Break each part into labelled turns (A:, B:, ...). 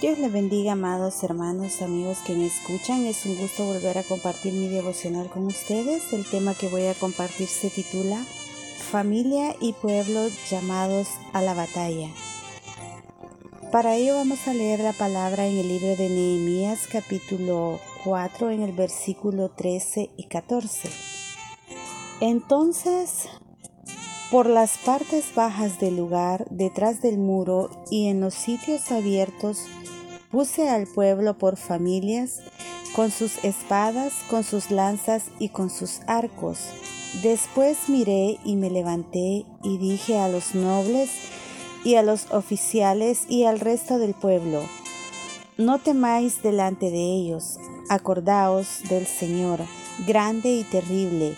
A: Dios les bendiga, amados hermanos, amigos que me escuchan. Es un gusto volver a compartir mi devocional con ustedes. El tema que voy a compartir se titula Familia y pueblo llamados a la batalla. Para ello vamos a leer la palabra en el libro de Nehemías capítulo 4 en el versículo 13 y 14. Entonces por las partes bajas del lugar, detrás del muro y en los sitios abiertos, puse al pueblo por familias, con sus espadas, con sus lanzas y con sus arcos. Después miré y me levanté y dije a los nobles y a los oficiales y al resto del pueblo, no temáis delante de ellos, acordaos del Señor, grande y terrible,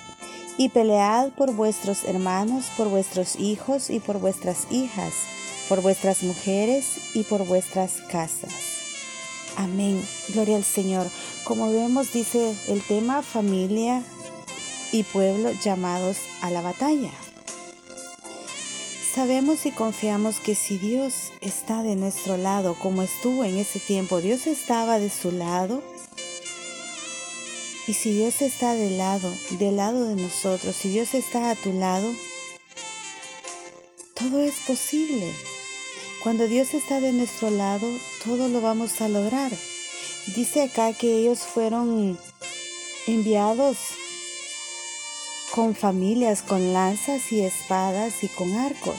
A: y pelead por vuestros hermanos, por vuestros hijos y por vuestras hijas, por vuestras mujeres y por vuestras casas. Amén. Gloria al Señor. Como vemos, dice el tema familia y pueblo llamados a la batalla. Sabemos y confiamos que si Dios está de nuestro lado, como estuvo en ese tiempo, Dios estaba de su lado, y si Dios está del lado, del lado de nosotros, si Dios está a tu lado, todo es posible. Cuando Dios está de nuestro lado, todo lo vamos a lograr. Dice acá que ellos fueron enviados con familias, con lanzas y espadas y con arcos.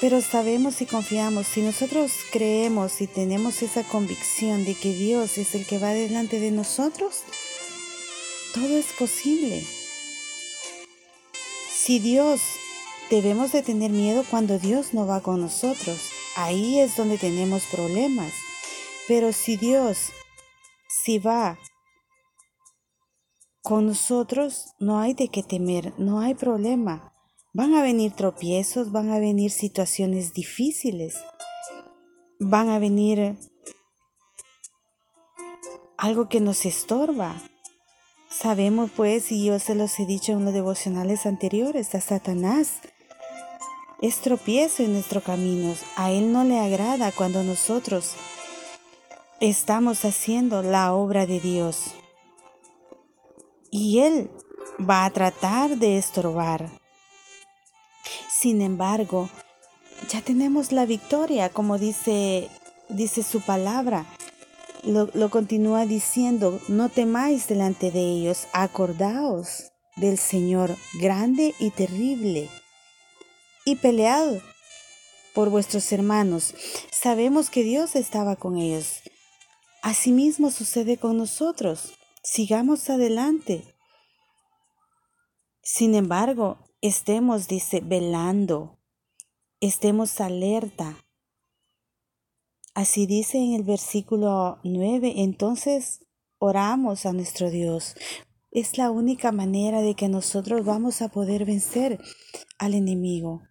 A: Pero sabemos y confiamos, si nosotros creemos y tenemos esa convicción de que Dios es el que va delante de nosotros, todo es posible. Si Dios, debemos de tener miedo cuando Dios no va con nosotros. Ahí es donde tenemos problemas. Pero si Dios, si va con nosotros, no hay de qué temer, no hay problema. Van a venir tropiezos, van a venir situaciones difíciles, van a venir algo que nos estorba. Sabemos pues, y yo se los he dicho en los devocionales anteriores, a Satanás es tropiezo en nuestros caminos. A él no le agrada cuando nosotros estamos haciendo la obra de Dios. Y él va a tratar de estorbar. Sin embargo, ya tenemos la victoria, como dice, dice su palabra. Lo, lo continúa diciendo, no temáis delante de ellos, acordaos del Señor grande y terrible, y pelead por vuestros hermanos. Sabemos que Dios estaba con ellos. Asimismo sucede con nosotros. Sigamos adelante. Sin embargo, estemos, dice, velando, estemos alerta. Así dice en el versículo 9, entonces oramos a nuestro Dios. Es la única manera de que nosotros vamos a poder vencer al enemigo.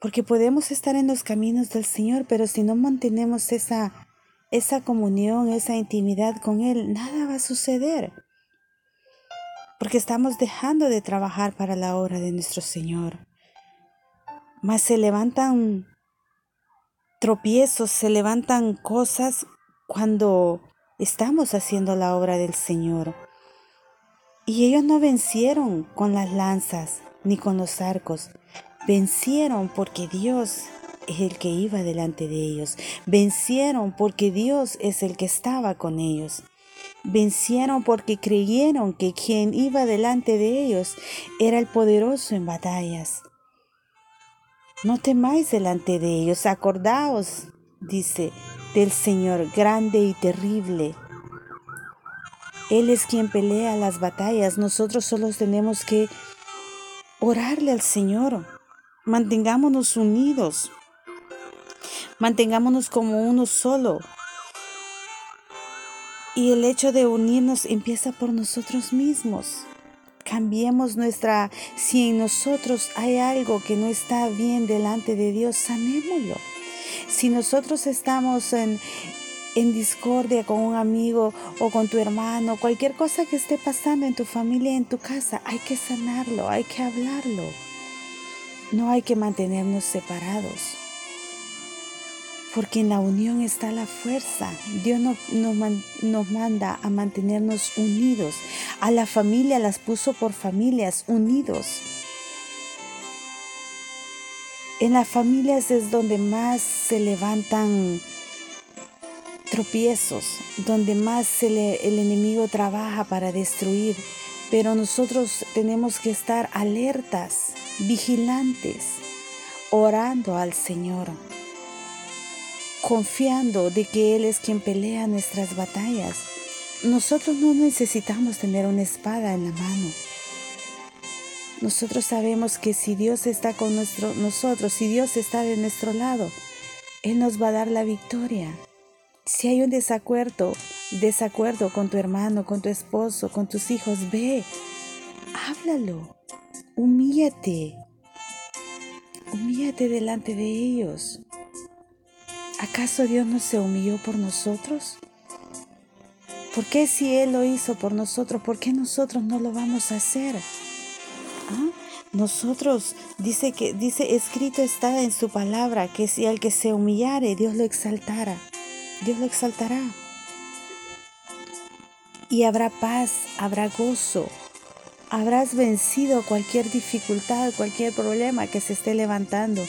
A: Porque podemos estar en los caminos del Señor, pero si no mantenemos esa, esa comunión, esa intimidad con Él, nada va a suceder porque estamos dejando de trabajar para la obra de nuestro Señor. Mas se levantan tropiezos, se levantan cosas cuando estamos haciendo la obra del Señor. Y ellos no vencieron con las lanzas ni con los arcos, vencieron porque Dios es el que iba delante de ellos, vencieron porque Dios es el que estaba con ellos. Vencieron porque creyeron que quien iba delante de ellos era el poderoso en batallas. No temáis delante de ellos, acordaos, dice, del Señor grande y terrible. Él es quien pelea las batallas, nosotros solo tenemos que orarle al Señor. Mantengámonos unidos, mantengámonos como uno solo, y el hecho de unirnos empieza por nosotros mismos. Cambiemos nuestra, si en nosotros hay algo que no está bien delante de Dios, sanémoslo. Si nosotros estamos en, en discordia con un amigo o con tu hermano, cualquier cosa que esté pasando en tu familia, en tu casa, hay que sanarlo, hay que hablarlo. No hay que mantenernos separados. porque en la unión está la fuerza. Dios nos, nos, manda a mantenernos unidos. A la familia las puso por familias, unidos. En las familias es donde más se levantan tropiezos, donde más el enemigo trabaja para destruir. Pero nosotros tenemos que estar alertas, vigilantes, orando al Señor confiando de que Él es quien pelea nuestras batallas. Nosotros no necesitamos tener una espada en la mano. Nosotros sabemos que si Dios está con nosotros, si Dios está de nuestro lado, Él nos va a dar la victoria. Si hay un desacuerdo, desacuerdo con tu hermano, con tu esposo, con tus hijos, ve, háblalo, humíllate, humíllate delante de ellos. ¿Acaso Dios no se humilló por nosotros? ¿Por qué si Él lo hizo por nosotros, por qué nosotros no lo vamos a hacer? ¿Ah? Nosotros, dice que, dice, escrito está en su palabra, que si al que se humillare, Dios lo exaltará. Dios lo exaltará. Y habrá paz, habrá gozo. Habrás vencido cualquier dificultad, cualquier problema que se esté levantando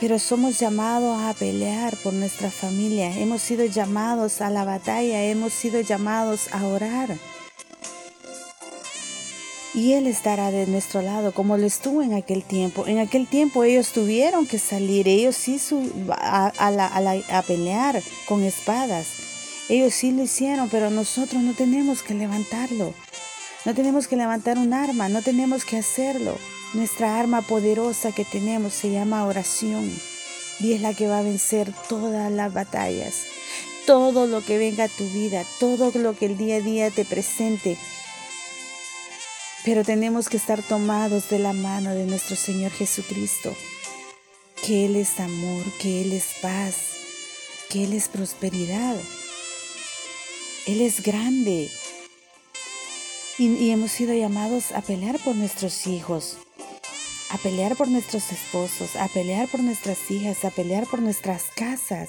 A: pero somos llamados a pelear por nuestra familia, hemos sido llamados a la batalla, hemos sido llamados a orar. Y Él estará de nuestro lado como lo estuvo en aquel tiempo. En aquel tiempo ellos tuvieron que salir, ellos sí a, a pelear con espadas. Ellos sí lo hicieron, pero nosotros no tenemos que levantarlo. No tenemos que levantar un arma, no tenemos que hacerlo. Nuestra arma poderosa que tenemos se llama oración y es la que va a vencer todas las batallas. Todo lo que venga a tu vida, todo lo que el día a día te presente. Pero tenemos que estar tomados de la mano de nuestro Señor Jesucristo, que Él es amor, que Él es paz, que Él es prosperidad. Él es grande. Y, hemos sido llamados a pelear por nuestros hijos a pelear por nuestros esposos, a pelear por nuestras hijas, a pelear por nuestras casas.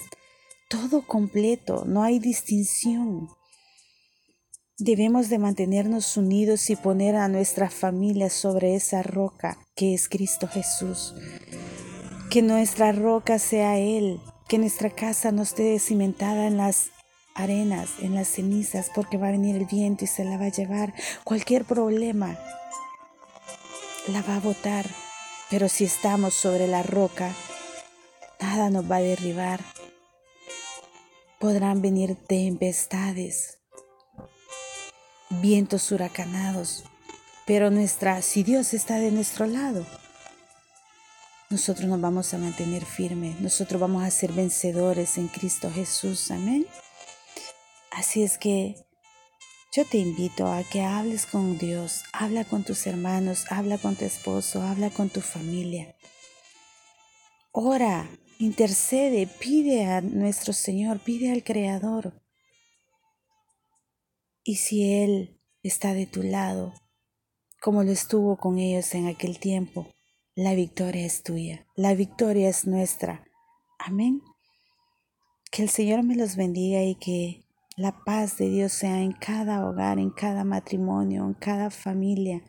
A: Todo completo, no hay distinción. Debemos de mantenernos unidos y poner a nuestra familia sobre esa roca que es Cristo Jesús. Que nuestra roca sea Él, que nuestra casa no esté cimentada en las arenas, en las cenizas, porque va a venir el viento y se la va a llevar. Cualquier problema la va a botar. Pero si estamos sobre la roca, nada nos va a derribar. Podrán venir tempestades, vientos huracanados, pero nuestra, si Dios está de nuestro lado, nosotros nos vamos a mantener firmes, nosotros vamos a ser vencedores en Cristo Jesús. Amén. Así es que yo te invito a que hables con Dios, habla con tus hermanos, habla con tu esposo, habla con tu familia. Ora, intercede, pide a nuestro Señor, pide al Creador. Y si Él está de tu lado, como lo estuvo con ellos en aquel tiempo, la victoria es tuya, la victoria es nuestra. Amén. Que el Señor me los bendiga y que la paz de Dios sea en cada hogar, en cada matrimonio, en cada familia.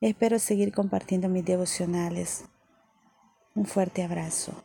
A: Espero seguir compartiendo mis devocionales. Un fuerte abrazo.